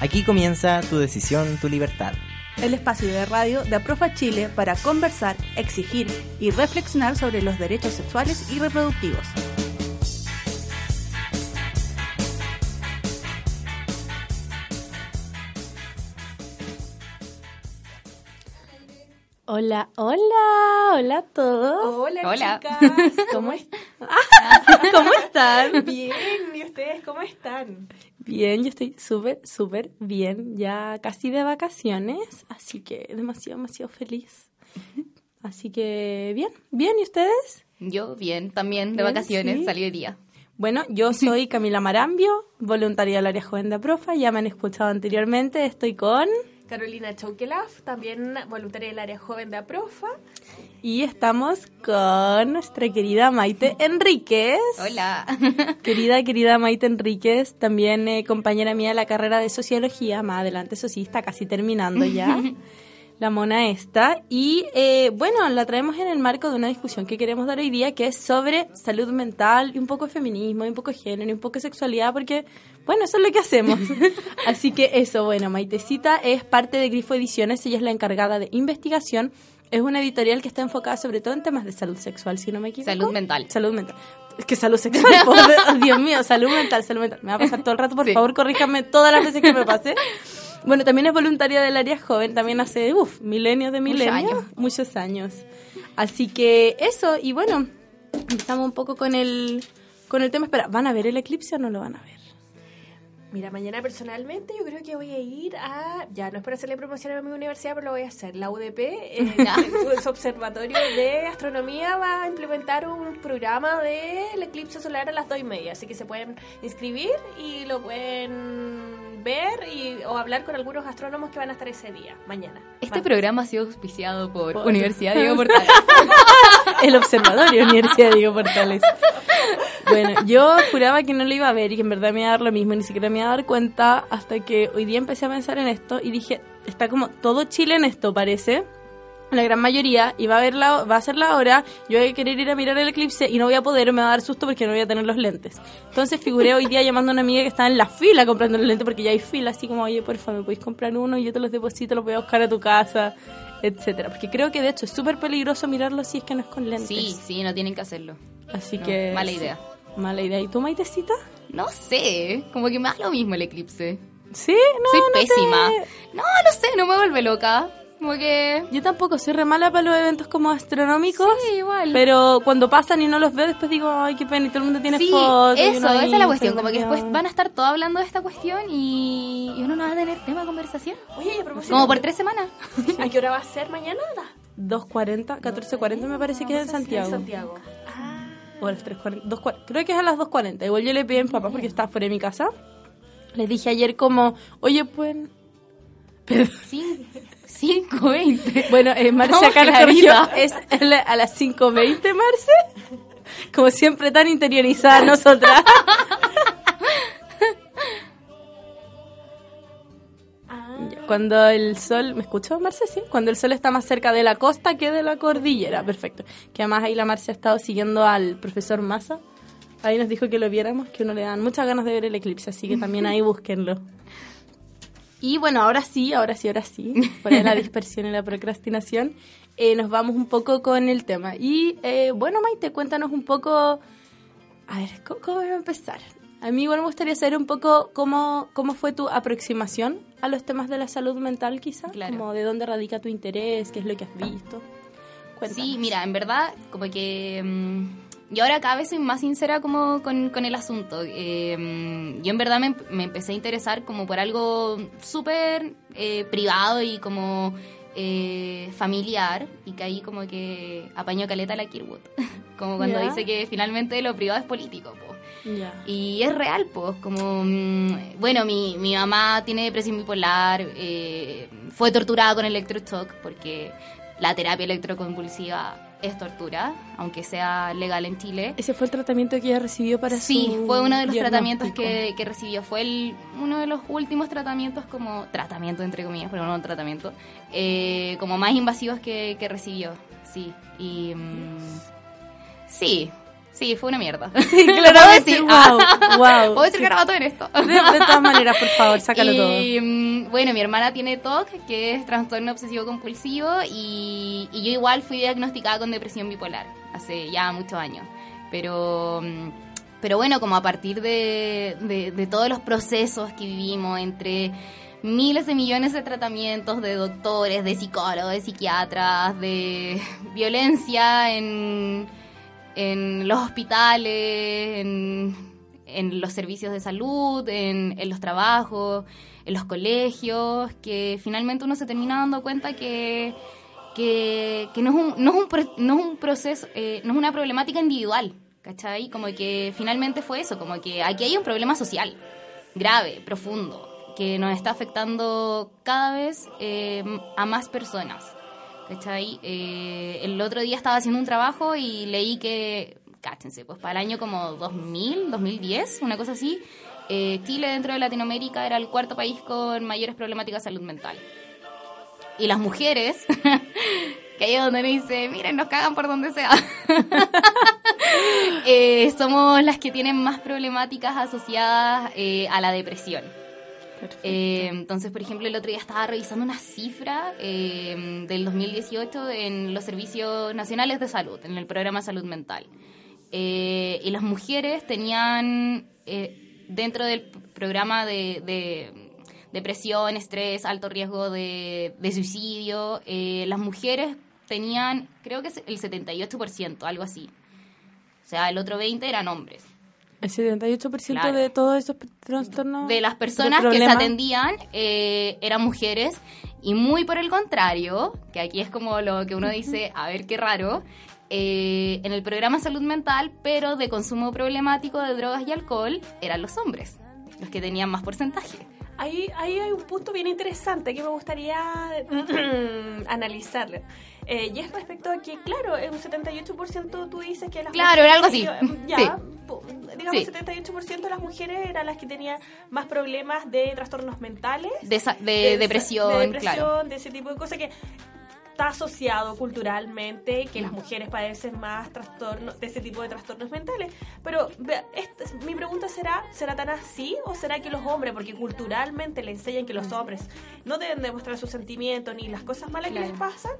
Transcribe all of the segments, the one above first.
Aquí comienza tu decisión, tu libertad. El espacio de radio de Aprofa Chile para conversar, exigir y reflexionar sobre los derechos sexuales y reproductivos. Hola, hola, hola a todos. Hola, Hola. chicas. ¿Cómo, es- ¿Cómo están? Bien, ¿y ustedes cómo están? Bien, yo estoy súper, súper bien, ya casi de vacaciones, así que demasiado, demasiado feliz. Así que bien, bien, ¿y ustedes? Yo bien, también de Bien, vacaciones, sí. salí hoy día. Bueno, yo soy Camila Marambio, voluntaria del área joven de Aprofa, ya me han escuchado anteriormente, estoy con... Carolina Chaukelaf, también voluntaria del área joven de APROFA. Y estamos con nuestra querida Maite Enríquez. Hola. Querida, querida Maite Enríquez, también eh, compañera mía de la carrera de Sociología, más adelante eso sí, está casi terminando ya, la mona esta. Y eh, bueno, la traemos en el marco de una discusión que queremos dar hoy día, que es sobre salud mental y un poco de feminismo, y un poco de género, y un poco de sexualidad, porque, bueno, eso es lo que hacemos. Así que eso, bueno, Maitecita es parte de Grifo Ediciones, ella es la encargada de investigación. Es una editorial que está enfocada sobre todo en temas de salud sexual, si no me equivoco. Salud mental. Salud mental. Es que salud sexual, oh, Dios mío, salud mental, salud mental. Me va a pasar todo el rato, por Sí. favor, corríjame todas las veces que me pase. Bueno, también es voluntaria del área joven, también hace, uff, milenios de Muchos milenios. años. Muchos años. Así que eso, y bueno, empezamos un poco con el, con el tema. Espera, ¿van a ver el eclipse o no lo van a ver? Mira, mañana personalmente yo creo que voy a ir a, ya no es para hacerle promoción a mi universidad, pero lo voy a hacer. La UDP, eh, su observatorio de astronomía, va a implementar un programa del eclipse solar a las dos y media, así que se pueden inscribir y lo pueden ver y, o hablar con algunos astrónomos que van a estar ese día, mañana. Este programa ha sido auspiciado por, Por- Universidad Diego Portales. El observatorio Universidad Diego Portales. Bueno, yo juraba que no lo iba a ver y que en verdad me iba a dar lo mismo, ni siquiera me iba a dar cuenta hasta que hoy día empecé a pensar en esto y dije, está como todo Chile en esto, parece. La gran mayoría, y va a, ver la, va a ser la hora, yo voy a querer ir a mirar el eclipse y no voy a poder, me va a dar susto porque no voy a tener los lentes. Entonces figuré hoy día llamando a una amiga que estaba en la fila comprando los lentes porque ya hay fila, así como, oye, por favor, ¿me podéis comprar uno? Y yo te los deposito, los voy a buscar a tu casa, etcétera Porque creo que de hecho es súper peligroso mirarlo si es que no es con lentes. Sí, sí, no tienen que hacerlo. Así No, que. mala idea. Mala idea. ¿Y tú, Maitecita? No sé, como que me da lo mismo el eclipse. Sí, no. Soy no te- pésima. No, no sé, no me vuelve loca. Como que... Yo tampoco soy re mala para los eventos como astronómicos. Sí, igual. Pero cuando pasan y no los veo, después digo, ay, qué pena, y todo el mundo tiene sí, fotos. eso, esa es la cuestión. Como que después van a estar todos hablando de esta cuestión y, y uno no va a tener tema de conversación. Oye, y a propósito, Como por tres semanas. ¿a qué hora va a ser mañana? 2.40, 14.40 me parece que es en Santiago. En Santiago. O a las 3.40. 2.40, Creo que es a las 2.40. Igual yo le pedí a mi papá porque estaba fuera de mi casa. Les dije ayer como, oye, pues... Cin- 5.20. Bueno, eh, Marce acá nos corrigió. Es a la- a las 5.20, Marce. Como siempre tan interiorizada nosotras. Ya, Cuando el sol, ¿me escuchó Marce? Sí, cuando el sol está más cerca de la costa que de la cordillera, perfecto. Que además ahí la Marce ha estado siguiendo al profesor Massa. Ahí nos dijo que lo viéramos, que uno le dan muchas ganas de ver el eclipse, así que también ahí búsquenlo. Y bueno, ahora sí, ahora sí, ahora sí, de la dispersión y la procrastinación, eh, nos vamos un poco con el tema. Y eh, bueno, Maite, cuéntanos un poco, a ver, ¿cómo, cómo voy a empezar? A mí igual me gustaría saber un poco cómo, cómo fue tu aproximación a los temas de la salud mental, quizá, Claro. como de dónde radica tu interés, qué es lo que has visto. Cuéntanos. Sí, mira, en verdad, como que mm, yo ahora cada vez soy más sincera como con, con el asunto. Eh, mm, yo en verdad me, me empecé a interesar como por algo súper eh, privado y como eh, familiar y que ahí como que apañó caleta la Kirwood. como cuando dice que finalmente lo privado es político, po. Y es real, pues, como, mm, bueno, mi, mi mamá tiene depresión bipolar, eh, fue torturada con electroshock, porque la terapia electroconvulsiva es tortura, aunque sea legal en Chile. Ese fue el tratamiento que ella recibió para Sí, su fue uno de los tratamientos que, que recibió. Fue el, uno de los últimos tratamientos como... Tratamiento, entre comillas, pero no tratamiento. eh, como más invasivos que, que recibió. Sí. Y... mm, sí. Sí, fue una mierda. Sí, Lo puedo decir. Wow, wow. Puedo decir Sí. garabato en esto. De, de todas maneras, por favor, sácalo todo. y, mm, bueno, mi hermana tiene TOC, que es trastorno obsesivo compulsivo, y, y yo igual fui diagnosticada con depresión bipolar hace ya muchos años. Pero, mm, pero bueno, como a partir de, de, de todos los procesos que vivimos entre miles de millones de tratamientos de doctores, de psicólogos, de psiquiatras, de violencia en, en los hospitales, en, los servicios de salud, en, los trabajos, en los colegios, que finalmente uno se termina dando cuenta que, que, no, es un, no, es un, no es un proceso, eh, no es una problemática individual, ¿cachai? Como que finalmente fue eso, como que aquí hay un problema social grave, profundo, que nos está afectando cada vez eh, a más personas. ¿Cachai? Eh, el otro día estaba haciendo un trabajo y leí que, cáchense, pues para el año como 2000, 2010, una cosa así, eh, Chile dentro de Latinoamérica era el cuarto país con mayores problemáticas de salud mental. Y las mujeres, que ahí es donde me dice, miren, nos cagan por donde sea. Eh, somos las que tienen más problemáticas asociadas a la depresión. Eh, entonces, por ejemplo, el otro día estaba revisando una cifra eh, del 2018 en los servicios nacionales de salud, en el programa de salud mental. Eh, y las mujeres tenían, eh, dentro del programa de, de depresión, estrés, alto riesgo de, de suicidio, las mujeres tenían, creo que el 78%, algo así. O sea, el otro 20% eran hombres. El 78% Claro. de todos esos trastornos. de las personas que se atendían eh, eran mujeres y muy por el contrario, que aquí es como lo que uno dice, a ver qué raro, eh, en el programa Salud Mental, pero de consumo problemático de drogas y alcohol, eran los hombres, los que tenían más porcentaje. Ahí, ahí hay un punto bien interesante que me gustaría analizarlo. Eh, y es respecto a que, claro, en un 78% tú dices que las Claro, era algo así. Ya, Sí. digamos, Sí. 78% de las mujeres eran las que tenían más problemas de trastornos mentales. De, esa- de depresión, de depresión, claro. de ese tipo de cosas que está asociado culturalmente que las mujeres padecen más trastornos de ese tipo de trastornos mentales. Pero esta- mi pregunta será, ¿será tan así o será que los hombres, porque culturalmente le enseñan que los hombres no deben demostrar sus sentimientos ni las cosas malas que les pasan,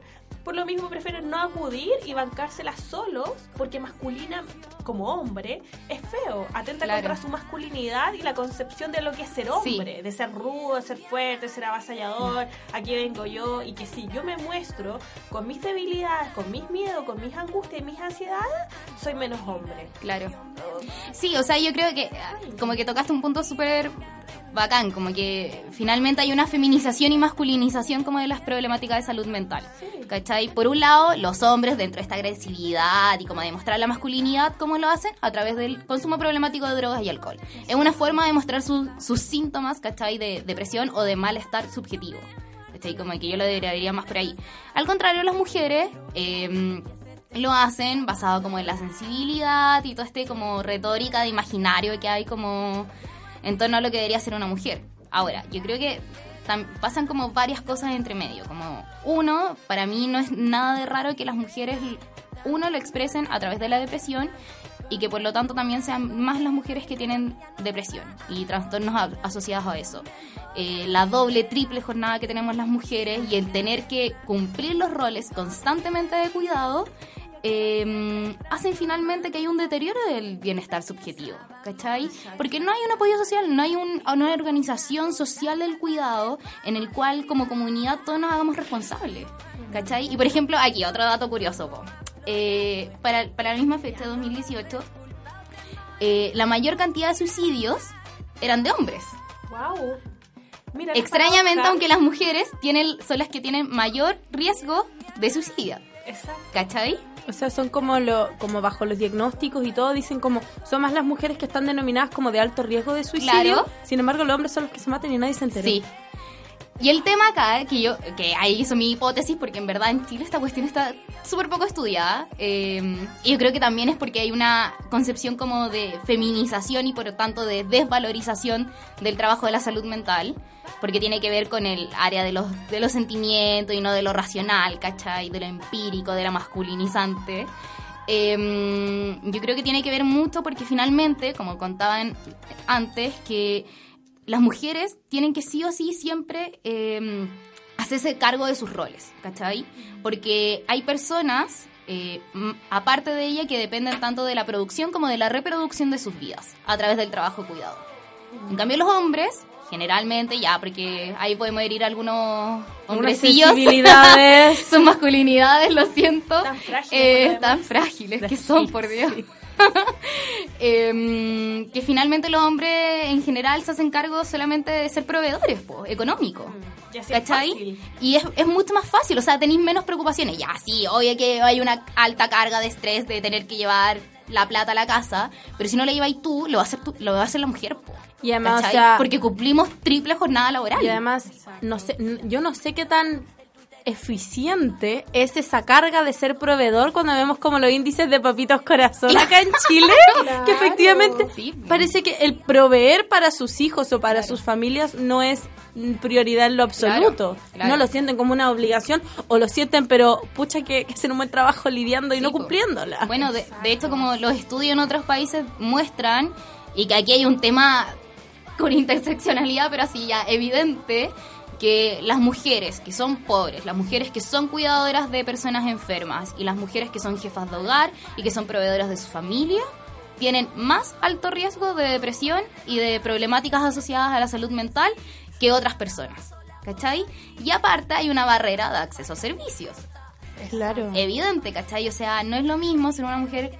por lo mismo prefieren no acudir y bancárselas solos porque masculina como hombre es feo, atenta Claro. contra su masculinidad y la concepción de lo que es ser Sí. hombre, de ser rudo, de ser fuerte, de ser avasallador, aquí vengo yo, y que si yo me muestro con mis debilidades, con mis miedos, con mis angustias y mis ansiedades, soy menos hombre. Claro. Sí, o sea, yo creo que como que tocaste un punto súper bacán, como que finalmente hay una feminización y masculinización como de las problemáticas de salud mental. ¿Cachai? Por un lado, los hombres dentro de esta agresividad y como demostrar la masculinidad, ¿cómo lo hacen? A través del consumo problemático de drogas y alcohol. Es una forma de mostrar sus- sus síntomas, ¿cachai? De depresión o de malestar subjetivo. ¿Cachai? Como que yo lo diría más por ahí. Al contrario, las mujeres... eh, lo hacen basado como en la sensibilidad y todo este como retórica de imaginario que hay como en torno a lo que debería ser una mujer. Ahora, yo creo que pasan como varias cosas entre medio, como uno, para mí no es nada de raro que las mujeres uno lo expresen a través de la depresión y que por lo tanto también sean más las mujeres que tienen depresión y trastornos asociados a eso. Eh, la doble, triple jornada que tenemos las mujeres y el tener que cumplir los roles constantemente de cuidado eh, hacen finalmente que haya un deterioro del bienestar subjetivo, ¿cachai? Porque no hay un apoyo social, no hay un- una organización social del cuidado en el cual como comunidad todos nos hagamos responsables, ¿cachai? Y por ejemplo, aquí otro dato curioso. Eh, para, para la misma fecha, 2018, eh, la mayor cantidad de suicidios eran de hombres. Wow. Mira, Extrañamente, aunque las mujeres tienen, son las que tienen mayor riesgo de suicidio. Exacto. ¿Cachai? O sea, son como lo, como bajo los diagnósticos y todo, dicen como son más las mujeres que están denominadas como de alto riesgo de suicidio. Claro. Sin embargo, los hombres son los que se matan y nadie se entera. Sí. Y el tema acá, que yo, que ahí hizo mi hipótesis, porque en verdad en Chile esta cuestión está súper poco estudiada, eh, y yo creo que también es porque hay una concepción como de feminización y por lo tanto de desvalorización del trabajo de la salud mental, porque tiene que ver con el área de los, de los sentimientos y no de lo racional, ¿cachai? De lo empírico, de la masculinizante. Eh, yo creo que tiene que ver mucho porque finalmente, como contaban antes, que las mujeres tienen que sí o sí siempre eh, hacerse cargo de sus roles, ¿cachai? Porque hay personas, eh, aparte de ella, que dependen tanto de la producción como de la reproducción de sus vidas a través del trabajo cuidado. En cambio, los hombres, generalmente, ya, porque ahí podemos herir algunos hombrecillos. Sus masculinidades, lo siento. Tan frágiles, eh, tan frágiles que son, por Dios. Em, que finalmente los hombres en general se hacen cargo solamente de ser proveedores, po, económicos. Y así es ¿Cachai? fácil. Y es, es mucho más fácil, o sea, tenéis menos preocupaciones. Ya, sí, obvio que hay una alta carga de estrés de tener que llevar la plata a la casa, pero si no la lleváis tú, lo va a hacer, tú- lo va a hacer la mujer, po. Y además, o ¿Cachai? sea, Porque cumplimos triple jornada laboral. Y además, no sé, n- yo no sé qué tan eficiente es esa carga de ser proveedor cuando vemos como los índices de papitos corazón acá en Chile, que efectivamente Sí. parece que el proveer para sus hijos o para sus familias no es prioridad en lo absoluto. Claro. No lo sienten como una obligación o lo sienten, pero pucha que, que hacen un buen trabajo lidiando y no cumpliéndola. Bueno, de, de hecho, como los estudios en otros países muestran, y que aquí hay un tema con interseccionalidad, pero así ya evidente, que las mujeres que son pobres, las mujeres que son cuidadoras de personas enfermas y las mujeres que son jefas de hogar y que son proveedoras de su familia, tienen más alto riesgo de depresión y de problemáticas asociadas a la salud mental que otras personas. ¿Cachai? Y aparte hay una barrera de acceso a servicios Claro. evidente, ¿cachai? O sea, no es lo mismo ser una mujer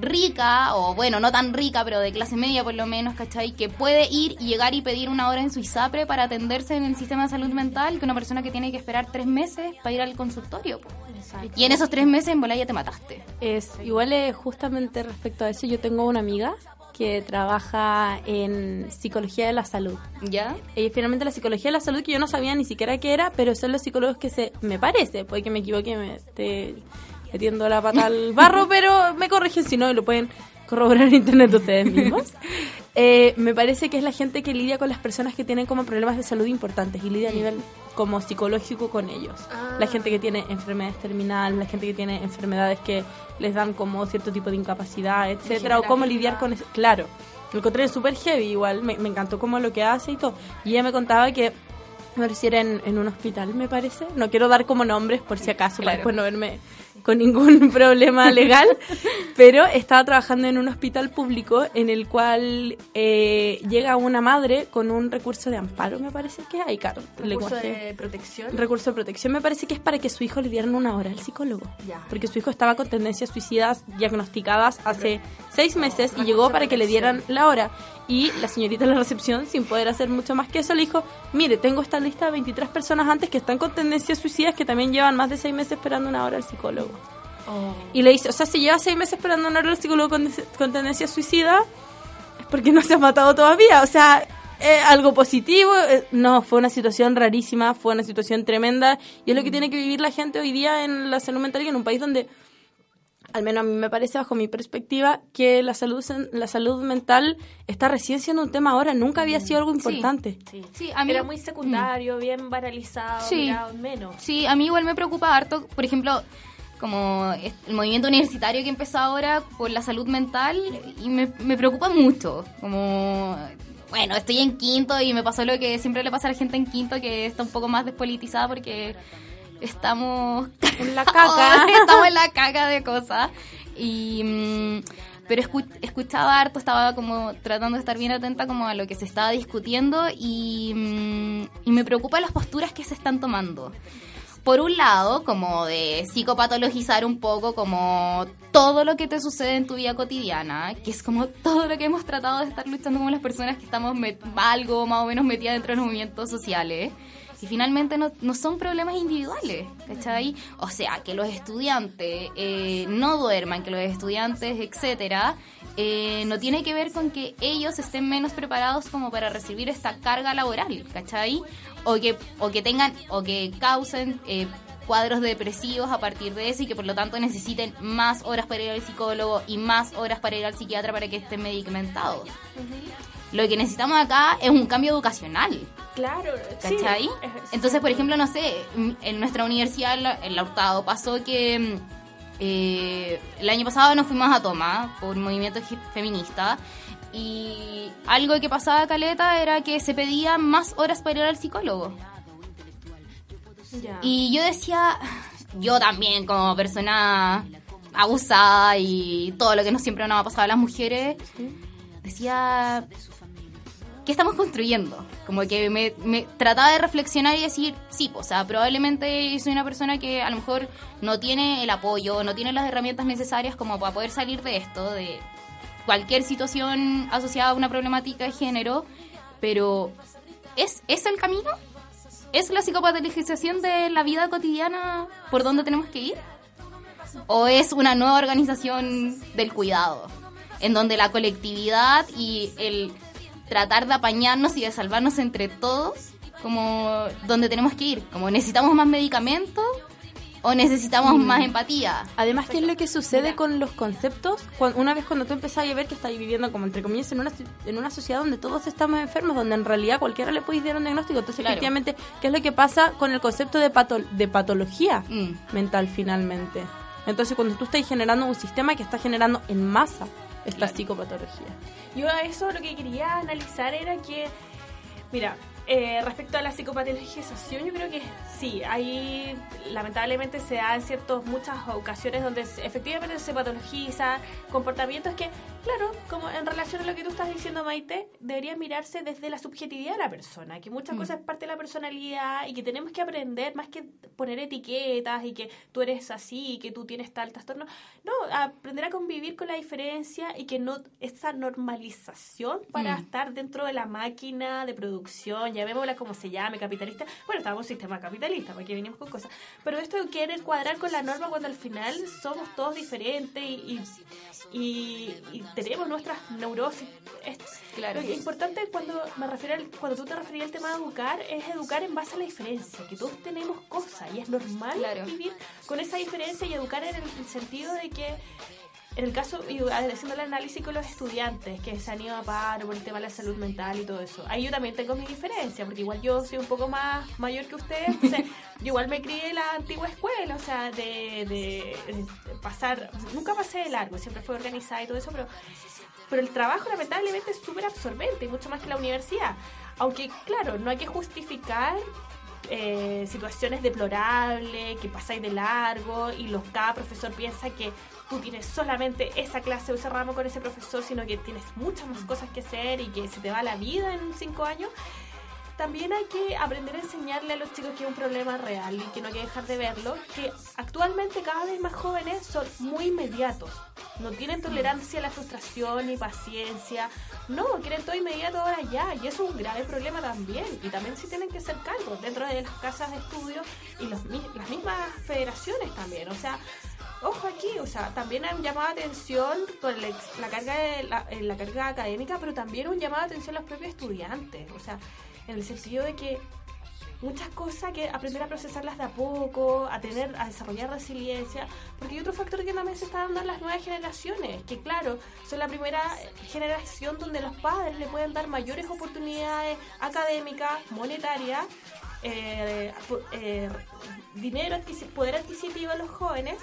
rica, o bueno, no tan rica, pero de clase media por lo menos, ¿cachai? Que puede ir y llegar y pedir una hora en su ISAPRE para atenderse en el sistema de salud mental que una persona que tiene que esperar tres meses para ir al consultorio. Y en esos tres meses en bola ya te mataste. Es igual es justamente respecto a eso. Yo tengo una amiga que trabaja en psicología de la salud. ¿Ya? Y finalmente la psicología de la salud que yo no sabía ni siquiera qué era, pero son los psicólogos que se me parece, puede que me equivoque, me metiendo la pata al barro, pero me corrigen si no y lo pueden corroborar en internet ustedes mismos. Eh, me parece que es la gente que lidia con las personas que tienen como problemas de salud importantes y lidia a nivel como psicológico con ellos. La gente que tiene enfermedades terminales, la gente que tiene enfermedades que les dan como cierto tipo de incapacidad, etcétera, o cómo lidiar con eso. Claro, lo encontré súper heavy igual, me, me encantó como lo que hace y todo. Y ella me contaba que me pareciera en, en un hospital, me parece. No quiero dar como nombres por si acaso, para Claro. después no verme con ningún problema legal, pero estaba trabajando en un hospital público en el cual eh, llega una madre con un recurso de amparo, me parece que hay, claro, Recurso de protección. Recurso de protección me parece que es para que su hijo le dieran una hora al psicólogo. Ya. Porque su hijo estaba con tendencias suicidas diagnosticadas hace seis meses y llegó para que le dieran la hora. Y la señorita de la recepción, sin poder hacer mucho más que eso, le dijo, mire, tengo esta lista de 23 personas antes que están con tendencias suicidas que también llevan más de seis meses esperando una hora al psicólogo. Y le dice, o sea, si lleva seis meses esperando una hora al psicólogo con, con tendencia suicida, es porque no se ha matado todavía. O sea, es algo positivo. eh, No, fue una situación rarísima, fue una situación tremenda. Y es lo que tiene que vivir la gente hoy día en la salud mental y en un país donde, al menos a mí me parece, bajo mi perspectiva, que la salud, la salud mental está recién siendo un tema ahora. Nunca había sido algo importante. Sí. Sí, a mí- Era muy secundario, bien banalizado, Sí. mirado en menos. Sí, a mí igual me preocupa harto, por ejemplo, como el movimiento universitario que empezó ahora por la salud mental y me, me preocupa mucho. Como, bueno, estoy en quinto y me pasó lo que siempre le pasa a la gente en quinto, que está un poco más despolitizada porque estamos En la caca. estamos en la caca de cosas. Y, mm, pero escu- escuchaba harto, estaba como tratando de estar bien atenta como a lo que se estaba discutiendo y, mm, y me preocupan las posturas que se están tomando. Por un lado, como de psicopatologizar un poco como todo lo que te sucede en tu vida cotidiana, que es como todo lo que hemos tratado de estar luchando como las personas que estamos algo más o menos metidas dentro de los movimientos sociales Y finalmente no, no son problemas individuales, ¿cachai? O sea, que los estudiantes eh, no duerman, que los estudiantes, etcétera, eh, no tiene que ver con que ellos estén menos preparados como para recibir esta carga laboral, ¿cachai? O que, o que tengan, o que causen eh, cuadros depresivos a partir de eso y que por lo tanto necesiten más horas para ir al psicólogo y más horas para ir al psiquiatra para que estén medicamentados. Lo que necesitamos acá es un cambio educacional. Claro, sí. ¿Cachai? Entonces, por ejemplo, no sé, en nuestra universidad, en la- Hurtado, pasó que eh, el año pasado nos fuimos a Toma por un movimiento feminista y algo que pasaba caleta era que se pedían más horas para ir al psicólogo. Y yo decía, yo también como persona abusada y todo lo que no siempre nos ha pasado a las mujeres, decía, ¿qué estamos construyendo? Como que me, me trataba de reflexionar y decir, sí, o sea, probablemente soy una persona que a lo mejor no tiene el apoyo, no tiene las herramientas necesarias como para poder salir de esto, de cualquier situación asociada a una problemática de género, pero ¿es, ¿es el camino? ¿Es la psicopatologización de la vida cotidiana por donde tenemos que ir? ¿O es una nueva organización del cuidado? En donde la colectividad y el tratar de apañarnos y de salvarnos entre todos, como donde tenemos que ir. Como necesitamos más medicamentos o necesitamos más empatía. Además, ¿qué es lo que sucede con los conceptos? Cuando, una vez cuando tú empezás a ver que estás viviendo, como entre comillas, en una, en una sociedad donde todos estamos enfermos, donde en realidad cualquiera le puede dar un diagnóstico. Entonces, Claro. efectivamente, ¿qué es lo que pasa con el concepto de, pato- de patología Mm. mental finalmente? Entonces, cuando tú estás generando un sistema que está generando en masa esta Claro. psicopatología. Yo a eso lo que quería analizar era que, mira, eh, respecto a la psicopatologización, yo creo que sí, hay lamentablemente se da en ciertas muchas ocasiones donde efectivamente se patologiza comportamientos que, claro, como en relación a lo que tú estás diciendo, Maite, debería mirarse desde la subjetividad de la persona, que muchas cosas es parte de la personalidad y que tenemos que aprender más que poner etiquetas y que tú eres así, que tú tienes tal trastorno, no, aprender a convivir con la diferencia y que no esa normalización para Mm. estar dentro de la máquina de producción, llamémosla como se llame, capitalista. Bueno, estamos en un sistema capitalista, porque venimos con cosas. Pero esto de querer cuadrar con la norma cuando al final somos todos diferentes y, y, y- y tenemos nuestras neurosis. Es, Claro. Lo que es importante cuando me refiero al- cuando tú te referías al tema de educar es educar en base a la diferencia, que todos tenemos cosas y es normal Claro. vivir con esa diferencia y educar en el sentido de que en el caso, y haciendo el análisis con los estudiantes que se han ido a paro por el tema de la salud mental y todo eso, ahí yo también tengo mi diferencia, porque igual yo soy un poco más mayor que ustedes, entonces yo igual me crié en la antigua escuela, o sea, de, de- de pasar, nunca pasé de largo, siempre fue organizada y todo eso, pero pero el trabajo lamentablemente es súper absorbente, mucho más que la universidad. Aunque, claro, no hay que justificar eh, situaciones deplorables, que pasáis de largo y los cada profesor piensa que tú tienes solamente esa clase o ese ramo con ese profesor, sino que tienes muchas más cosas que hacer y que se te va la vida en cinco años. También hay que aprender a enseñarle a los chicos que es un problema real y que no hay que dejar de verlo, que actualmente cada vez más jóvenes son muy inmediatos, no tienen tolerancia a la frustración ni paciencia, no, quieren todo inmediato ahora ya, y eso es un grave problema también, y también sí tienen que ser cargos dentro de las casas de estudio y los, las mismas federaciones también, o sea, Ojo aquí, o sea, también hay un llamado de atención por ex- la carga de la, eh, la carga académica, pero también un llamado de atención a los propios estudiantes, o sea, en el sentido de que muchas cosas que aprender a procesarlas de a poco, a tener, a desarrollar resiliencia, porque hay otro factor que también se está dando en las nuevas generaciones, que claro, son la primera generación donde los padres le pueden dar mayores oportunidades académicas, monetarias, eh, eh, dinero, poder adquisitivo a los jóvenes,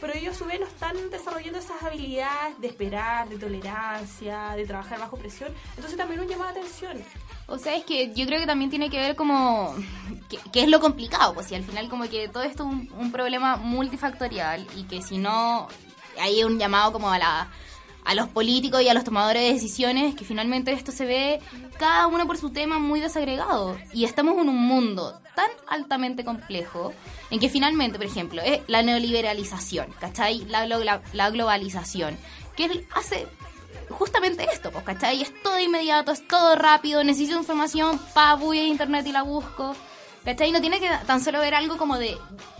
pero ellos a su vez no están desarrollando esas habilidades de esperar, de tolerancia, de trabajar bajo presión. Entonces también un llamado de atención. O sea, es que yo creo que también tiene que ver como que, que es lo complicado, pues si al final como que todo esto es un, un problema multifactorial y que si no hay un llamado como a la a los políticos y a los tomadores de decisiones que finalmente esto se ve cada uno por su tema muy desagregado y estamos en un mundo tan altamente complejo en que finalmente, por ejemplo, es la neoliberalización, ¿cachai? La, la globalización, que hace justamente esto, pues, ¿cachai? Es todo inmediato, es todo rápido, necesito información, pa, voy a internet y la busco. ¿Cachai? No tiene que tan solo ver algo como de,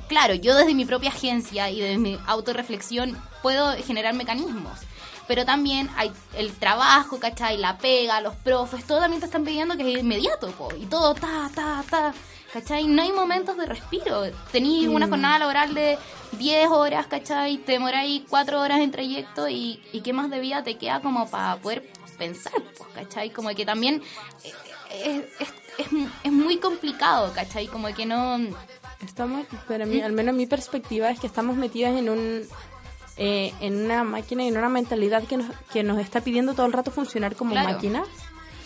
claro, yo desde mi propia agencia y desde mi autorreflexión puedo generar mecanismos. Pero también hay el trabajo, ¿cachai? La pega, los profes, todo también te están pidiendo que es inmediato, po, y todo, ta, ta, ta. ¿Cachai? No hay momentos de respiro. Tenéis una jornada laboral de 10 horas, ¿cachai? Te demoráis 4 horas en trayecto y, y qué más de vida te queda como para poder pensar, pues, ¿cachai? Como que también eh, eh, es, es, es, es muy complicado, ¿cachai? Como que no... Estamos, para mí, al menos mi perspectiva es que estamos metidas en un eh, en una máquina y en una mentalidad que nos, que nos está pidiendo todo el rato funcionar como Claro. máquina.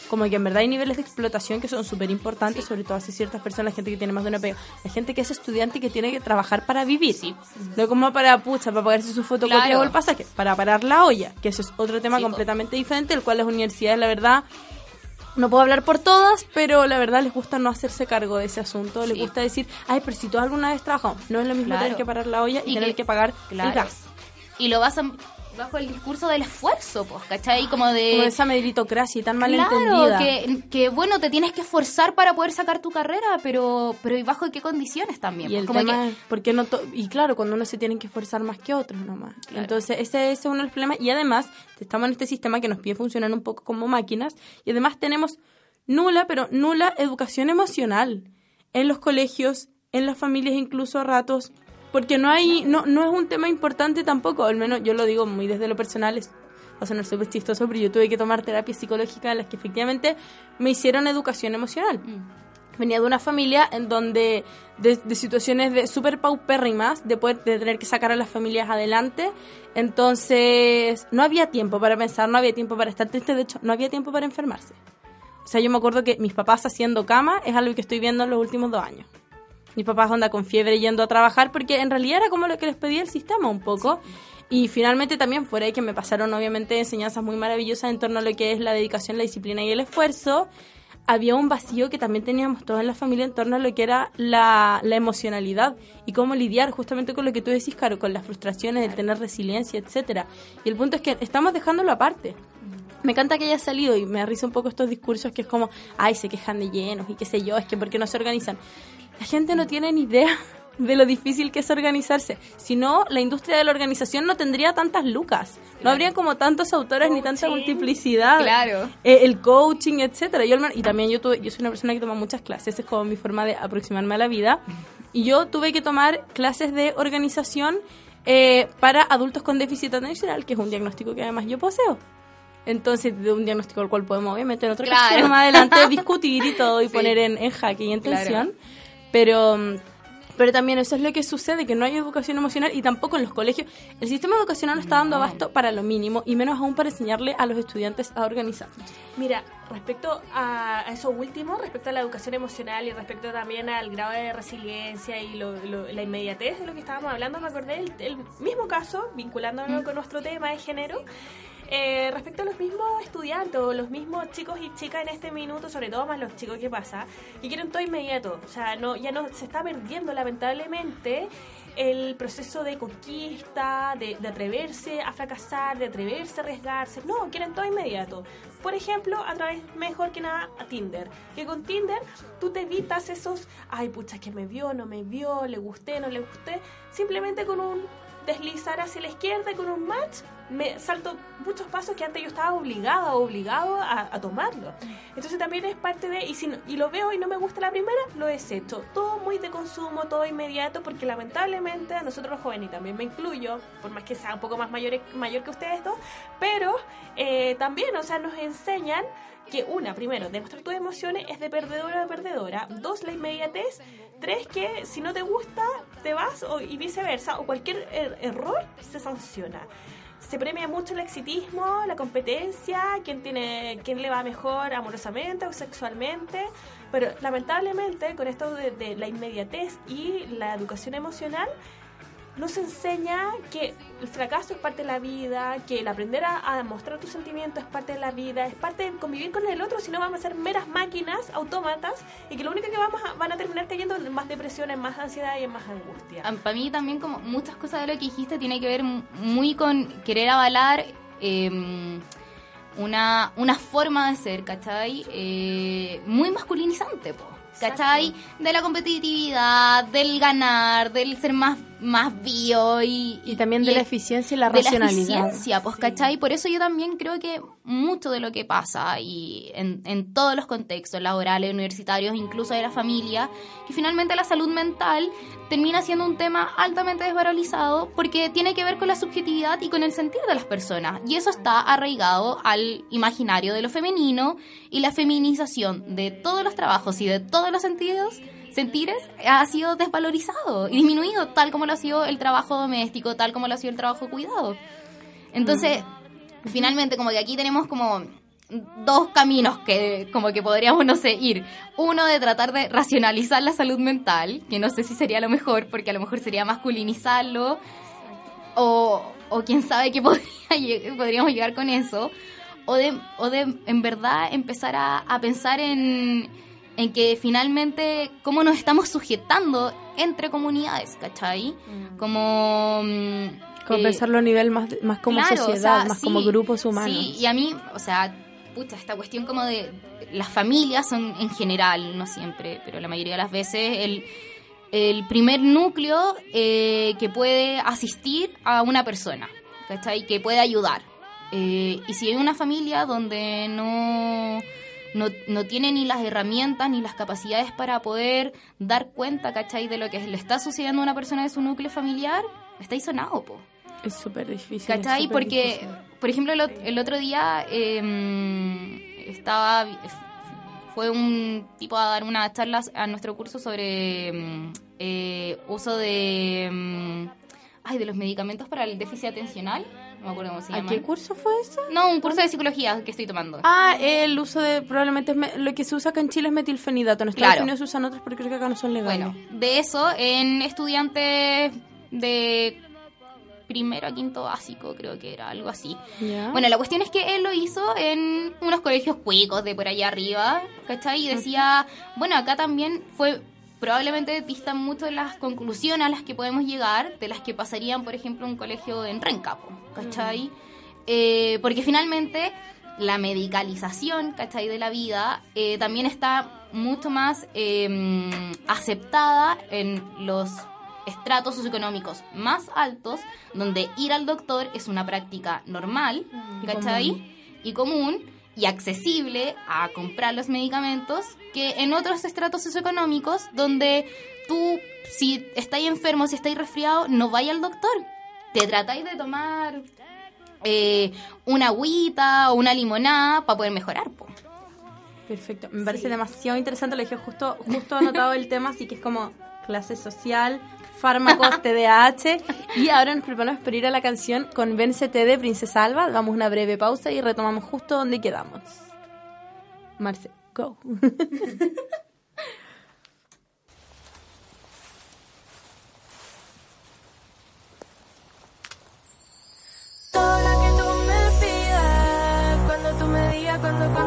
Como que en verdad hay niveles de explotación que son súper importantes, sobre todo hacia ciertas personas, gente que tiene más de una pega. Hay gente que es estudiante y que tiene que trabajar para vivir. No como para pucha, para pagarse su fotocopia Claro. o el pasaje, para parar la olla, que eso es otro tema Sí, completamente diferente, el cual las universidades, la verdad, no puedo hablar por todas, pero la verdad les gusta no hacerse cargo de ese asunto. Les Sí. gusta decir, ay, pero si tú alguna vez trabajas, no es lo mismo Claro. tener que parar la olla y, Y tener que- que, pagar claro. el gas. Y lo basan bajo el discurso del esfuerzo, pues, ¿cachai? Como de... Como esa meritocracia tan mal Claro, entendida. que, que bueno, te tienes que esforzar para poder sacar tu carrera, pero pero ¿y bajo qué condiciones también? Y el Pues como tema que- es, ¿por qué no to- y claro, cuando uno se tiene que esforzar más que otros nomás. Claro. Entonces, ese, ese es uno de los problemas. Y además, estamos en este sistema que nos pide funcionar un poco como máquinas. Y además tenemos nula, pero nula educación emocional en los colegios, en las familias incluso a ratos. Porque no hay, no, no es un tema importante tampoco, al menos yo lo digo muy desde lo personal, es, va a sonar súper chistoso, pero yo tuve que tomar terapia psicológica las que efectivamente me hicieron educación emocional. Mm. venía de una familia en donde de, de situaciones de súper paupérrimas de poder de tener que sacar a las familias adelante. Entonces no había tiempo para pensar no había tiempo para estar triste de hecho no había tiempo para enfermarse. O sea yo me acuerdo que mis papás haciendo cama es algo que estoy viendo en los últimos dos años mis papás onda con fiebre yendo a trabajar porque en realidad era como lo que les pedía el sistema un poco y finalmente también fuera de que me pasaron obviamente enseñanzas muy maravillosas en torno a lo que es la dedicación, la disciplina y el esfuerzo, había un vacío que también teníamos todos en la familia en torno a lo que era la, la emocionalidad y cómo lidiar justamente con lo que tú decís, Caro, con las frustraciones, el tener resiliencia, etcétera. Y el punto es que estamos dejándolo aparte. Me encanta que haya salido y me risa un poco estos discursos que es como, ay, se quejan de llenos y qué sé yo, es que porque no se organizan. La gente no tiene ni idea de lo difícil que es organizarse. Si no, la industria de la organización no tendría tantas lucas. No habría como tantos autores ni tanta multiplicidad. Claro. Eh, el coaching, etcétera. Yo y también yo tuve, yo soy una persona que toma muchas clases, es como mi forma de aproximarme a la vida. Y yo tuve que tomar clases de organización eh, para adultos con déficit atencional, que es un diagnóstico que además yo poseo. Entonces, de un diagnóstico al cual podemos obviamente en otra Claro. ocasión más adelante discutir y todo y Sí. poner en, en jaque y en Claro. tensión. Pero, mm, pero también eso es lo que sucede, que no hay educación emocional y tampoco en los colegios. El sistema educacional no está dando abasto para lo mínimo y menos aún para enseñarle a los estudiantes a organizarse. Mira, respecto a a eso último, respecto a la educación emocional y respecto también al grado de resiliencia y lo- lo- la inmediatez de lo que estábamos hablando, me acordé del el mismo caso, vinculándolo con nuestro tema de género. Eh, respecto a los mismos estudiantes o los mismos chicos y chicas en este minuto, sobre todo más los chicos que pasa, que quieren todo inmediato. O sea, no, ya no se está perdiendo lamentablemente el proceso de conquista, de, atreverse a fracasar, de atreverse a arriesgarse. No, quieren todo inmediato. Por ejemplo, a través, mejor que nada, a Tinder. Que con Tinder tú te evitas esos, ay, pucha, que me vio, no me vio, le gusté, no le gusté. Simplemente con un deslizar hacia la izquierda y con un match me salto muchos pasos que antes yo estaba obligada o obligado a, tomarlo. Entonces también es parte de, y, si y lo veo y no me gusta la primera, lo desecho. Todo muy de consumo, todo inmediato, porque lamentablemente a nosotros los jóvenes, y también me incluyo, por más que sea un poco más mayor, mayor que ustedes dos, pero eh, también, o sea, nos enseñan que una, primero, demostrar tus emociones es de perdedora a perdedora. Dos, la inmediatez. Tres, que si no te gusta, te vas o, y viceversa. O cualquier er- error se sanciona. Se premia mucho el exitismo, la competencia, quién, tiene, quién le va mejor amorosamente o sexualmente. Pero lamentablemente, con esto de, de la inmediatez y la educación emocional, nos enseña que el fracaso es parte de la vida, que el aprender a, a mostrar tus sentimientos es parte de la vida, es parte de convivir con el otro, si no vamos a ser meras máquinas, autómatas, y que lo único que vamos a, van a terminar cayendo en más depresión, en más ansiedad y en más angustia. Para mí también como muchas cosas de lo que dijiste tiene que ver muy con querer avalar eh, una, una forma de ser, ¿cachai? Eh, muy masculinizante, po. ¿Cachai? De la competitividad, del ganar, del ser más, más bio y... Y también de la eficiencia y la de racionalidad. La eficiencia, pues, ¿cachai? Por eso yo también creo que mucho de lo que pasa y en, en todos los contextos laborales, universitarios, incluso de la familia, que finalmente la salud mental termina siendo un tema altamente desvalorizado porque tiene que ver con la subjetividad y con el sentir de las personas. Y eso está arraigado al imaginario de lo femenino y la feminización de todos los trabajos y de todos los sentidos sentires ha sido desvalorizado y disminuido tal como lo ha sido el trabajo doméstico, tal como lo ha sido el trabajo cuidado. Entonces, finalmente como que aquí tenemos como dos caminos que como que podríamos, no sé, ir. Uno de tratar de racionalizar la salud mental, que no sé si sería lo mejor, porque a lo mejor sería masculinizarlo, o, o quién sabe qué podría, podríamos llegar con eso, o de, o de en verdad empezar a, a pensar en, en que finalmente cómo nos estamos sujetando entre comunidades, ¿cachai? Como... mm, Como eh, pensarlo a nivel más, más como Claro, o sociedad, sea, más sí, como grupos humanos. Sí, y a mí, o sea, pucha, esta cuestión como de las familias son en general, no siempre, pero la mayoría de las veces el, el primer núcleo eh, que puede asistir a una persona, ¿cachai? Que puede ayudar. Eh, y si hay una familia donde no, no, no tiene ni las herramientas ni las capacidades para poder dar cuenta, ¿cachai? De lo que le está sucediendo a una persona de su núcleo familiar, está sonado, po. Es súper difícil. ¿Cachai? Porque, difícil. por ejemplo, el, el otro día eh, estaba. Fue un tipo a dar una charla a nuestro curso sobre mm, eh, uso de. mm, ay, de los medicamentos para el déficit atencional. No me acuerdo cómo se ¿A llama. qué curso fue eso? No, un curso de psicología que estoy tomando. Ah, el uso de, probablemente es lo que se usa acá en Chile es metilfenidato. En Estados Claro. Unidos se usan otros porque creo que acá no son legales. Bueno, de eso en estudiantes de primero a quinto básico, creo que era algo así. Bueno, la cuestión es que él lo hizo en unos colegios cuicos de por allá arriba, ¿cachai? Y decía, bueno, acá también fue, probablemente distan mucho de las conclusiones a las que podemos llegar, de las que pasarían, por ejemplo, un colegio en Rencapo, ¿cachai? Eh, porque finalmente la medicalización, ¿cachai? De la vida eh, también está mucho más eh, aceptada en los estratos socioeconómicos más altos, donde ir al doctor es una práctica normal, ¿cachai? Y común y accesible a comprar los medicamentos, que en otros estratos socioeconómicos, donde tú, si estáis enfermo, si estáis resfriado, no vaya al doctor. Te tratáis de tomar eh, una agüita o una limonada para poder mejorar, po. Perfecto. Me parece demasiado interesante. Lo dije justo, justo anotado el tema, así que es como clase social, fármacos, TDAH. Y ahora nos preparamos para ir a la canción con Véncete de Princesa Alba. Damos una breve pausa y retomamos justo donde quedamos. Marce, go. Todo lo que tú me pidas, cuando tú me digas, cuando,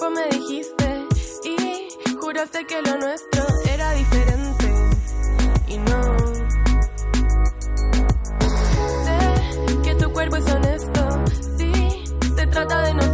tiempo me dijiste y juraste que lo nuestro era diferente. y no. Sé que tu cuerpo es honesto, sí, se trata de nosotros,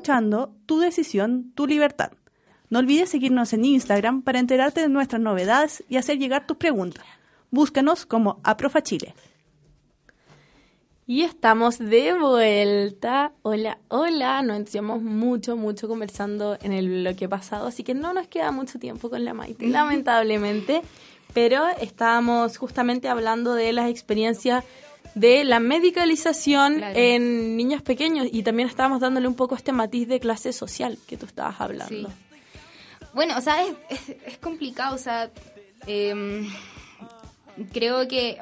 escuchando Tu Decisión, Tu Libertad. No olvides seguirnos en Instagram para enterarte de nuestras novedades y hacer llegar tus preguntas. Búscanos como Aprofa Chile. Y estamos de vuelta. Hola, hola. Nos entusiasmamos mucho, mucho conversando en el bloque pasado, así que no nos queda mucho tiempo con la Maite, lamentablemente. Pero estábamos justamente hablando de las experiencias de la medicalización Claro. en niños pequeños y también estábamos dándole un poco este matiz de clase social que tú estabas hablando. Sí. Bueno, o sea, es, es- es complicado, o sea, em, creo que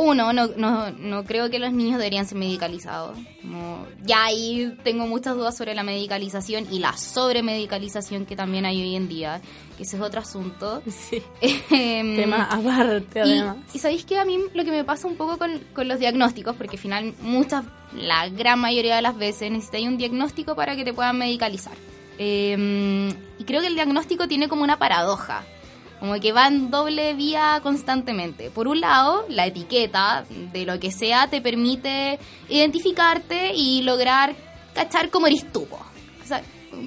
uno, no, no, no creo que los niños deberían ser medicalizados. Como, ya ahí tengo muchas dudas sobre la medicalización y la sobremedicalización que también hay hoy en día, que ese es otro asunto. Sí. Em, Tema aparte, y, además. y sabéis que a mí lo que me pasa un poco con, con los diagnósticos, porque al final muchas, la gran mayoría de las veces necesitáis un diagnóstico para que te puedan medicalizar. Eh, y creo que el diagnóstico tiene como una paradoja, como que va en doble vía constantemente. Por un lado, la etiqueta de lo que sea te permite identificarte y lograr cachar cómo eres tú. O sea,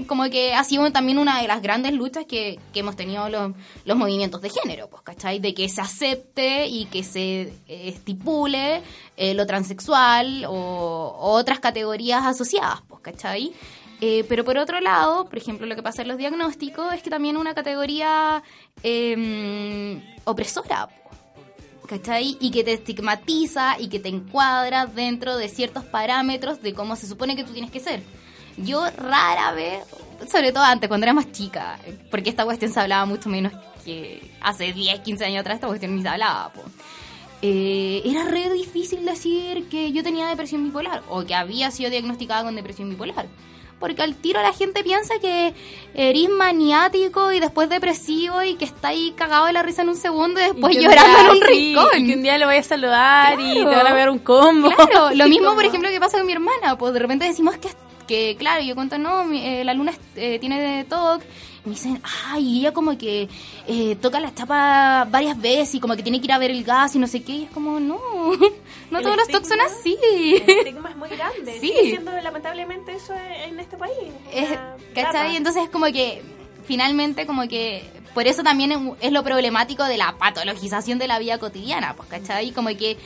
como que ha sido también una de las grandes luchas que, que hemos tenido los, los movimientos de género, pues, ¿cachai? De que se acepte y que se eh, estipule eh, lo transexual o, o otras categorías asociadas, pues, ¿cachai? Eh, pero por otro lado, por ejemplo, lo que pasa en los diagnósticos es que también una categoría eh, opresora, ¿cachai? Y que te estigmatiza y que te encuadra dentro de ciertos parámetros de cómo se supone que tú tienes que ser. Yo rara vez, sobre todo antes, cuando era más chica, porque esta cuestión se hablaba mucho menos que hace 10, 15 años atrás, esta cuestión ni se hablaba, po. Eh, era re difícil decir que yo tenía depresión bipolar o que había sido diagnosticada con depresión bipolar. Porque al tiro la gente piensa que eres maniático y después depresivo y que está ahí cagado de la risa en un segundo y después Y llorando día- en un sí, rincón. y que un día le voy a saludar y te Claro. van a ver un combo. Claro, lo mismo, por ejemplo, que pasa con mi hermana. Pues de repente decimos que, que claro, yo cuento, no, mi- eh, la luna eh, tiene TOC. Me dicen, ay, ella como que eh, toca la chapa varias veces y como que tiene que ir a ver el gas y no sé qué. Y es como, no, no El todos los TOC son así. El estigma es muy grande. Sí. Sigue siendo lamentablemente eso en este país. Es- ¿Cachai? Entonces como que finalmente como que por eso también es- es lo problemático de la patologización de la vida cotidiana, pues, ¿cachai? Como que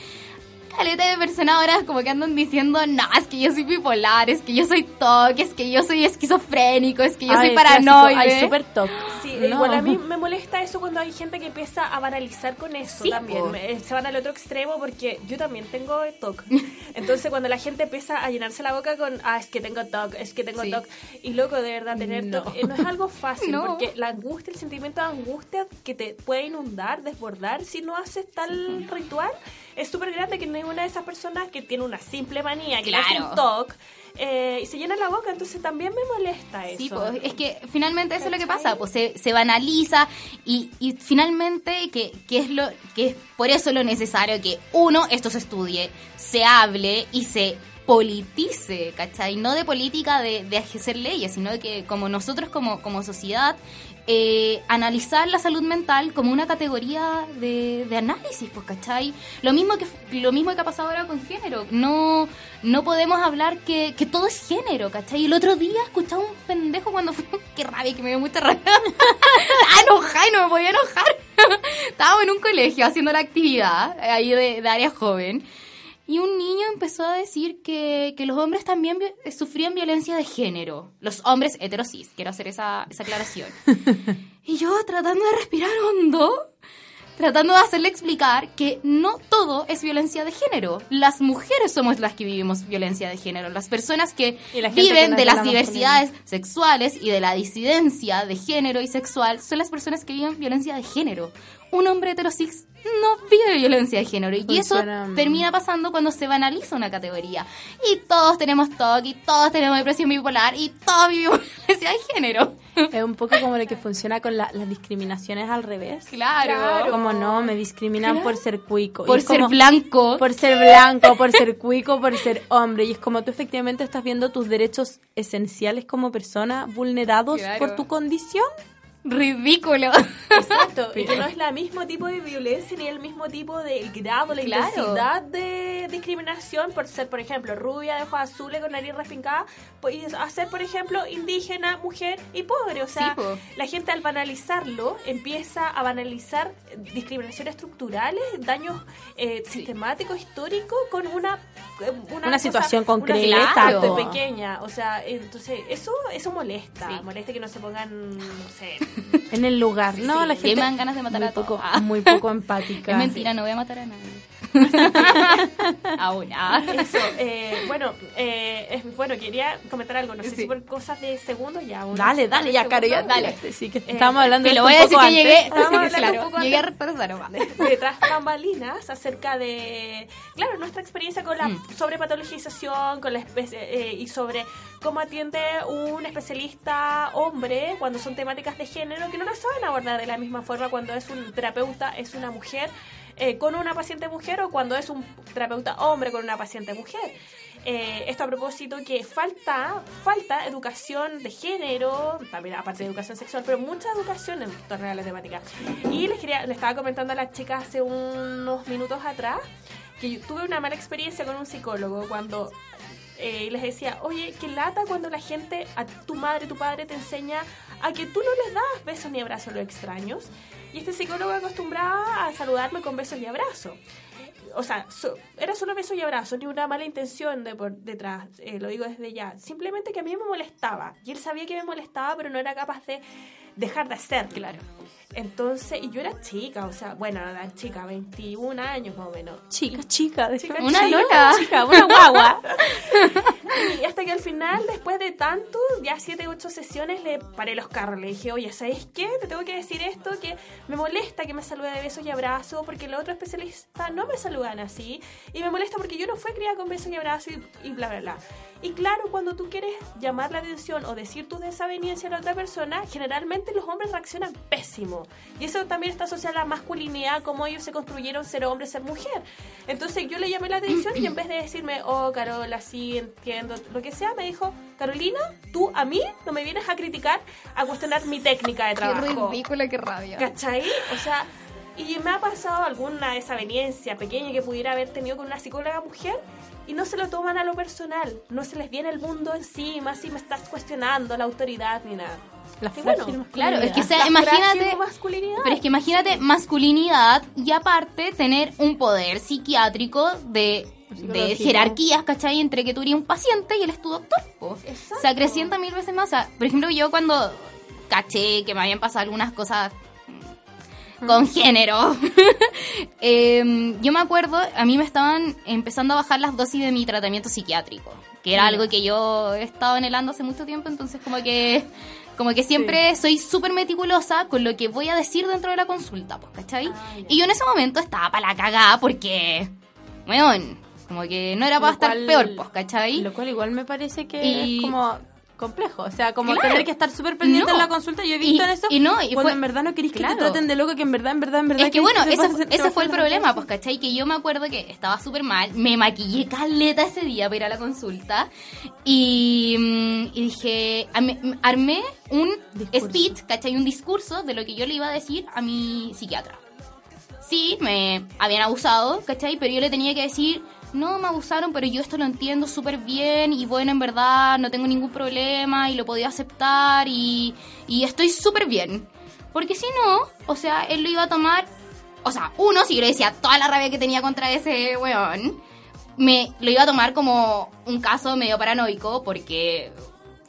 caleta de personas ahora como que andan diciendo, no, es que yo soy bipolar, es que yo soy TOC, es que yo soy esquizofrénico, es que yo Ay, soy el clásico, paranoide. Ay, super top. Sí, No. igual a mí me molesta eso cuando hay gente que empieza a banalizar con eso Sí, también. Me- Se van al otro extremo porque yo también tengo TOC. Entonces cuando la gente empieza a llenarse la boca con, ah, es que tengo TOC, es que tengo Sí. TOC. Y loco, de verdad, tener No. TOC eh, no es algo fácil No. porque la angustia, el sentimiento de angustia que te puede inundar, desbordar si no haces tal ritual es súper grande que no hay una de esas personas que tiene una simple manía, que no es Claro. un TOC. eh, y se llena la boca, entonces también me molesta eso. Sí, pues, es que finalmente eso es lo que pasa, pues se, se banaliza y, y finalmente que, que es lo que es por eso lo necesario que uno esto se estudie, se hable y se politice, ¿cachai? No de política de, de leyes, sino de que como nosotros como, como sociedad eh, analizar la salud mental como una categoría de, de análisis, pues, ¿cachai? Lo mismo que lo mismo que ha pasado ahora con género. No, no podemos hablar que, que todo es género, ¿cachai? El otro día escuchaba un pendejo cuando fue... Qué rabia, que me dio mucha rabia. Enojada y no me podía enojar. Estábamos en un colegio haciendo la actividad eh, ahí de, de área joven. Y un niño empezó a decir que, que los hombres también vi- sufrían violencia de género. Los hombres heterosis, quiero hacer esa, esa aclaración. y yo tratando de respirar hondo, tratando de hacerle explicar que no todo es violencia de género. Las mujeres somos las que vivimos violencia de género. Las personas que la que viven no de las la diversidades sexuales y de la disidencia de género y sexual son las personas que viven violencia de género. Un hombre heterosis no vive violencia de género y eso termina pasando cuando se banaliza una categoría. Y todos tenemos TOC y todos tenemos depresión bipolar y todos vivimos violencia de género. Es un poco como lo que funciona con la- las discriminaciones al revés. Claro. Como no, me discriminan por ser cuico. Por ser como- blanco. Por ser blanco, por ser cuico, por ser hombre. Y es como tú efectivamente estás viendo tus derechos esenciales como persona vulnerados Claro. por tu condición. Ridículo. Exacto, y que no es el mismo tipo de violencia ni el mismo tipo de grado, la Claro. intensidad de discriminación por ser, por ejemplo, rubia de ojos azules con nariz respincada, pues hacer, por ejemplo, indígena, mujer y pobre. O sea, Sí, po. la gente al banalizarlo empieza a banalizar discriminaciones estructurales, daños eh, sistemáticos, históricos, con una eh, una, Una situación cosa- concreta, una situación pequeña. O sea, entonces, eso, eso molesta. Sí. Molesta que no se pongan, no sé, En el lugar. No, Sí, la sí. gente. me dan ganas de matar muy a poco, Ah. Muy poco empática. Es mentira, no voy a matar a nadie. Aún. Eso, eh, bueno, eh, es- bueno, quería comentar algo, no sé Sí. si por cosas de segundos ya. Dale, dale, ya. Caro, ya, Dale. Sí, que Eh, estamos hablando de lo voy a decir que llegué. Estábamos sí, hablando claro, un poco llegué a retrasar detrás bambalinas acerca de, claro, nuestra experiencia con la Mm. sobrepatologización con la especie, eh, y sobre cómo atiende un especialista hombre cuando son temáticas de género que no las saben abordar de la misma forma cuando es un terapeuta, es una mujer eh, con una paciente mujer o cuando es un terapeuta hombre con una paciente mujer. Eh, esto a propósito que falta falta educación de género, también aparte de educación sexual, pero mucha educación en torno a la temática. Y les quería, le estaba comentando a las chicas hace unos minutos atrás que yo tuve una mala experiencia con un psicólogo cuando eh, les decía, oye, qué lata cuando la gente, a tu madre, tu padre te enseña a que tú no les das besos ni abrazos a los extraños. Y este psicólogo acostumbraba a saludarme con besos y abrazos. O sea, era solo besos y abrazos, ni una mala intención de por detrás, eh, lo digo desde ya. Simplemente que a mí me molestaba. Y él sabía que me molestaba, pero no era capaz de dejar de hacerlo. Claro. Entonces, y yo era chica, o sea, bueno, era chica, 21 años más o menos. Chica, chica, de Chica, Una chica, lola. chica, una guagua. Y hasta que al final, después de tanto, ya 7, 8 sesiones, le paré los carros. Le dije, oye, ¿sabes qué? Te tengo que decir esto, que me molesta que me salude de besos y abrazos, porque los otros especialistas no me saludan así. Y me molesta porque yo no fui criada con besos y abrazos y, y bla, bla, bla. Y claro, cuando tú quieres llamar la atención o decir tu desaveniencia a la otra persona, generalmente los hombres reaccionan pésimo. Y eso también está asociado a la masculinidad, cómo ellos se construyeron ser hombre, ser mujer. Entonces yo le llamé la atención y en vez de decirme, oh, Carola, sí, entiendo, lo que sea, me dijo, Carolina, tú a mí no me vienes a criticar, a cuestionar mi técnica de Qué trabajo. ridícula, qué rabia. ¿Cachai? O sea, Y me ha pasado alguna desaveniencia pequeña que pudiera haber tenido con una psicóloga mujer y no se lo toman a lo personal. No se les viene el mundo encima si me estás cuestionando la autoridad ni nada. La Y bueno, Claro, es que sea, imagínate, pero es que imagínate masculinidad y aparte tener un poder psiquiátrico de, de jerarquías, ¿cachai? Entre que tú eres un paciente y él es tu doctor, po. Se acrecienta mil veces más. O sea, por ejemplo, yo cuando caché que me habían pasado algunas cosas con género, em, yo me acuerdo, a mí me estaban empezando a bajar las dosis de mi tratamiento psiquiátrico, que era algo que yo he estado anhelando hace mucho tiempo, entonces como que... Como que siempre soy súper meticulosa con lo que voy a decir dentro de la consulta, pues, ¿cachai? y yo en ese momento estaba para la cagada porque, weón, como que no era para estar cual- peor, pues, ¿cachai? Lo cual igual me parece que Y- es como complejo. O sea, como Claro. tener que estar súper pendiente No. en la consulta. Yo he visto Y- en eso y no, y cuando fue- en verdad no queréis que claro. te traten de loco, que en verdad, en verdad, en verdad. Es que bueno, ese, te ese fue el problema, pues. ¿cachai? Que yo me acuerdo que estaba súper mal, me maquillé caleta ese día para ir a la consulta y, mm, y dije, armé, armé un Discurso. speech, ¿cachai? Un discurso de lo que yo le iba a decir a mi psiquiatra. Sí, me habían abusado, ¿cachai? Pero yo le tenía que decir, no, me abusaron, pero yo esto lo entiendo súper bien y bueno, en verdad no tengo ningún problema y lo podía aceptar y, y estoy súper bien. Porque si no, o sea, él lo iba a tomar, o sea, uno, si yo le decía toda la rabia que tenía contra ese weón, me lo iba a tomar como un caso medio paranoico porque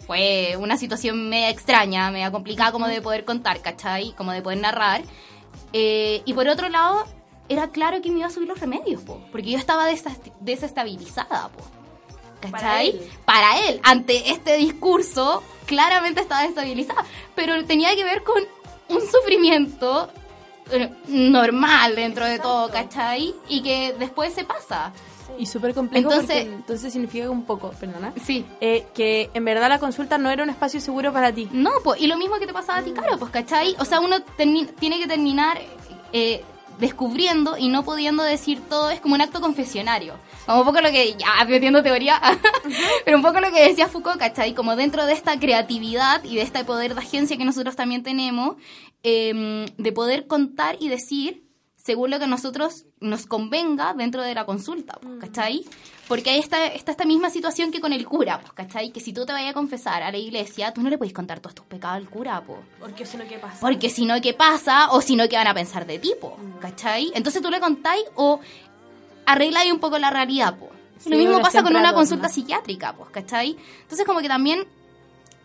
fue una situación media extraña, media complicada como de poder contar, ¿cachai? Como de poder narrar. Eh, y por otro lado, era claro que me iba a subir los remedios, po, porque yo estaba desest- desestabilizada, po. ¿Cachai? Para él. Para él, ante este discurso, claramente estaba desestabilizada, pero tenía que ver con un sufrimiento eh, normal dentro de todo, ¿cachai? Y que después se pasa. Y súper complejo Entonces- porque entonces significa un poco, perdona, Sí. eh, que en verdad la consulta no era un espacio seguro para ti. No, pues, y lo mismo que te pasaba a ti, Caro, pues, ¿cachai? O sea, uno tiene que terminar eh, descubriendo y no pudiendo decir todo, es como un acto confesionario. Como un poco lo que, ya metiendo teoría, pero un poco lo que decía Foucault, ¿cachai? Como dentro de esta creatividad y de este poder de agencia que nosotros también tenemos, eh, de poder contar y decir según lo que a nosotros nos convenga dentro de la consulta, pues, ¿cachai? Porque ahí está, está esta misma situación que con el cura, pues, ¿cachai? Que si tú te vayas a confesar a la iglesia, tú no le puedes contar todos tus pecados al cura, pues. Porque si no, ¿qué pasa? Porque si no, ¿qué pasa? O si no, ¿qué van a pensar de tipo? ¿Cachai? Entonces tú le contáis o arregláis un poco la realidad, pues. Sí, lo mismo pasa con una adorna. consulta psiquiátrica, pues, ¿cachai? Entonces como que también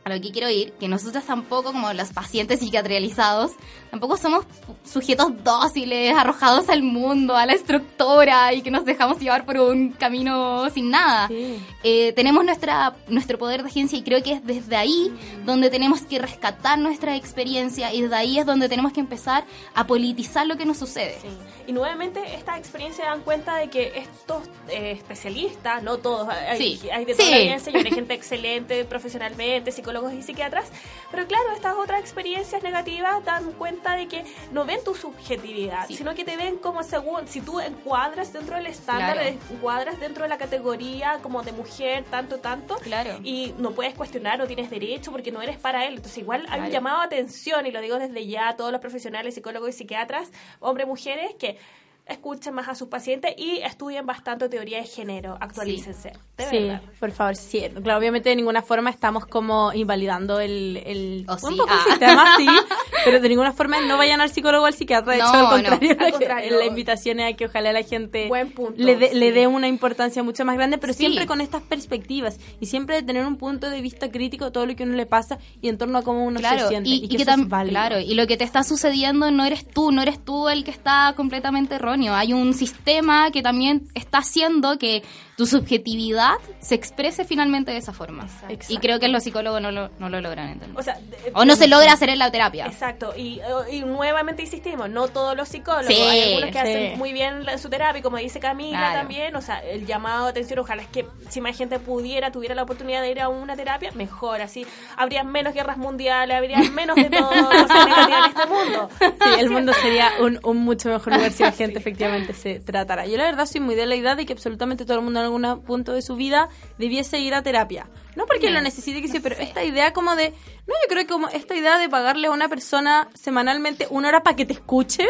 a lo que quiero ir, que nosotros tampoco, como los pacientes psiquiatrializados, tampoco somos sujetos dóciles, arrojados al mundo, a la estructura y que nos dejamos llevar por un camino sin nada. Sí. Eh, tenemos nuestra, nuestro poder de agencia y creo que es desde ahí donde tenemos que rescatar nuestra experiencia y desde ahí es donde tenemos que empezar a politizar lo que nos sucede. Sí. Y nuevamente estas experiencias dan cuenta de que estos eh, especialistas, no todos, hay, Sí. hay de toda la audiencia y hay gente excelente profesionalmente, psicólogos y psiquiatras, pero claro, estas otras experiencias negativas dan cuenta de que no ven tu subjetividad, Sí. sino que te ven como según, si tú encuadras dentro del estándar, Claro. encuadras dentro de la categoría como de mujer, tanto, tanto, Claro. y no puedes cuestionar, no tienes derecho porque no eres para él. Entonces, igual hay un Claro. llamado a atención, y lo digo desde ya a todos los profesionales, psicólogos y psiquiatras, hombres, mujeres, que escuchen más a sus pacientes y estudien bastante teoría de género, actualícense. De sí, verdad. por favor, sí. Claro, obviamente de ninguna forma estamos como invalidando el, el O un sí, poco ah. el sistema, sí, pero de ninguna forma no vayan al psicólogo o al psiquiatra, de No, hecho, al no. contrario, Al la, contrario. la invitación es a que ojalá la gente Buen punto, le dé le sí. dé una importancia mucho más grande, pero Sí. siempre con estas perspectivas y siempre de tener un punto de vista crítico de todo lo que a uno le pasa y en torno a cómo uno se siente. y, y que eso tam- es válido. claro, y lo que te está sucediendo no eres tú, no eres tú el que está completamente erróneo. Hay un sistema que también está haciendo que tu subjetividad se exprese finalmente de esa forma. Exacto. Y creo que los psicólogos no lo, no lo logran entender. O sea, de- O no se logra hacer en la terapia. Exacto, y, y nuevamente insistimos, no todos los psicólogos, Sí, hay algunos que sí. hacen muy bien su terapia, y como dice Camila Claro. también, o sea, el llamado de atención, ojalá es que si más gente pudiera, tuviera la oportunidad de ir a una terapia, mejor, así habría menos guerras mundiales, habría menos de todo, cosas negativas en este mundo. Sí, el mundo sería un, un mucho mejor lugar si la gente efectivamente se tratara. Yo la verdad soy muy de la idea de que absolutamente todo el mundo en algún punto de su vida debiese ir a terapia. No porque lo necesite, que sí, pero esta idea como de... No, yo creo que como esta idea de pagarle a una persona semanalmente una hora para que te escuche,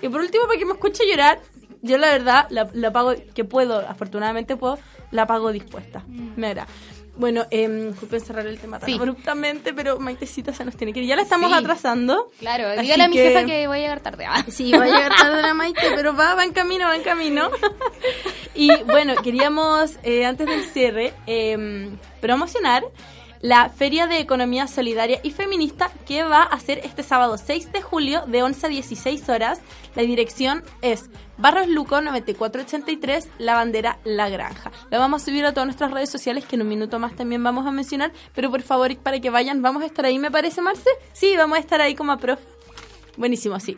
Y por último, para que me escuche llorar, yo la verdad la, la pago, que puedo, afortunadamente puedo, la pago dispuesta. Me agrada. Bueno, eh, disculpen cerrar el tema tan Sí. abruptamente, pero Maitecita se nos tiene que ir. Ya la estamos Sí. atrasando. Claro, dígale a mi que- jefa que voy a llegar tarde. Ah. Sí, va a llegar tarde la Maite, pero va, va en camino, va en camino. Y bueno, queríamos, eh, antes del cierre, eh, promocionar la Feria de Economía Solidaria y Feminista que va a ser este sábado 6 de julio de 11 a 16 horas. La dirección es Barros Luco 9483, La Bandera La Granja. La vamos a subir a todas nuestras redes sociales que en un minuto más también vamos a mencionar, pero por favor para que vayan, vamos a estar ahí, me parece, Marce. Sí, vamos a estar ahí como a prof. Buenísimo, sí.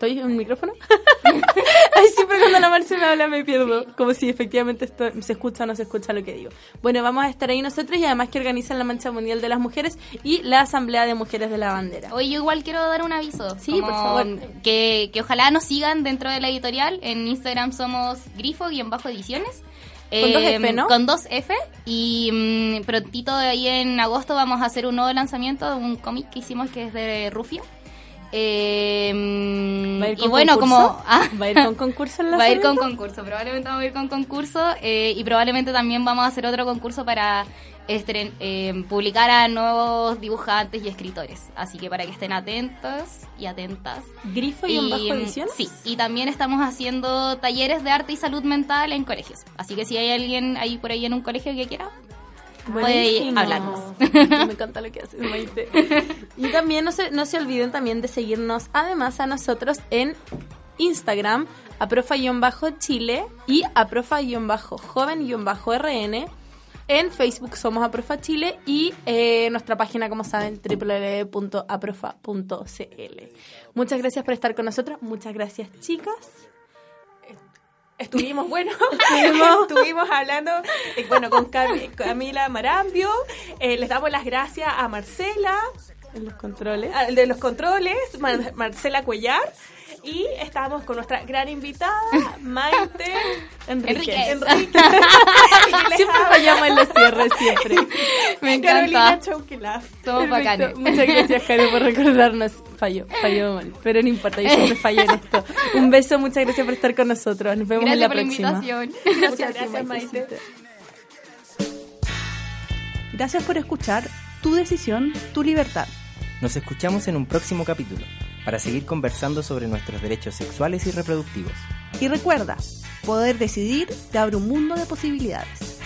¿Estoy en el micrófono? Ay, siempre cuando la Marce me habla me pierdo. Como si efectivamente esto, se escucha o no se escucha lo que digo. Bueno, vamos a estar ahí nosotros y además que organizan la Mancha Mundial de las Mujeres y la Asamblea de Mujeres de la Bandera. Oye, yo igual quiero dar un aviso. Sí, por favor. Que, que ojalá nos sigan dentro de la editorial. En Instagram somos grifo-ediciones. Con dos F, ¿no? Con dos F. Y mm, prontito ahí en agosto vamos a hacer un nuevo lanzamiento de un cómic que hicimos que es de Rufia. Eh, mm, ¿Va a ir y bueno, concurso? como... ah, ¿Va a ir con concurso en la Va a ir con concurso, probablemente vamos a ir con concurso eh, y probablemente también vamos a hacer otro concurso para estren- eh, publicar a nuevos dibujantes y escritores. Así que para que estén atentos y atentas. ¿Grifo y, en bajo edición? Sí, y también estamos haciendo talleres de arte y salud mental en colegios. Así que si hay alguien ahí por ahí en un colegio que quiera, puede hablarnos. Me encanta lo que haces, Maite. Y también no se, no se olviden también de seguirnos además a nosotros en Instagram, a profa-chile y a profa-joven-rn. En Facebook somos Aprofa Chile y eh, nuestra página, como saben, www.aprofa.cl. Muchas gracias por estar con nosotros. Muchas gracias, chicas. Estuvimos, bueno, Estuvimos. estuvimos hablando, eh, bueno, con Cam- Camila Marambio. Eh, les damos las gracias a Marcela, En los controles. al de los controles, Mar- Marcela Cuellar. Y estamos con nuestra gran invitada, Maite Enrique. Enrique. Siempre fallamos en los cierres, siempre. Me Carolina encanta. Somos bacanes. Muchas gracias, Caro, por recordarnos. Falló, falló mal. Pero no importa, yo siempre fallo en esto. Un beso, muchas gracias por estar con nosotros. Nos vemos en Gracias la por la próxima. invitación. Muchas gracias, Maite. Gracias por escuchar Tu Decisión, Tu Libertad. Nos escuchamos en un próximo capítulo para seguir conversando sobre nuestros derechos sexuales y reproductivos. Y recuerda, poder decidir te abre un mundo de posibilidades.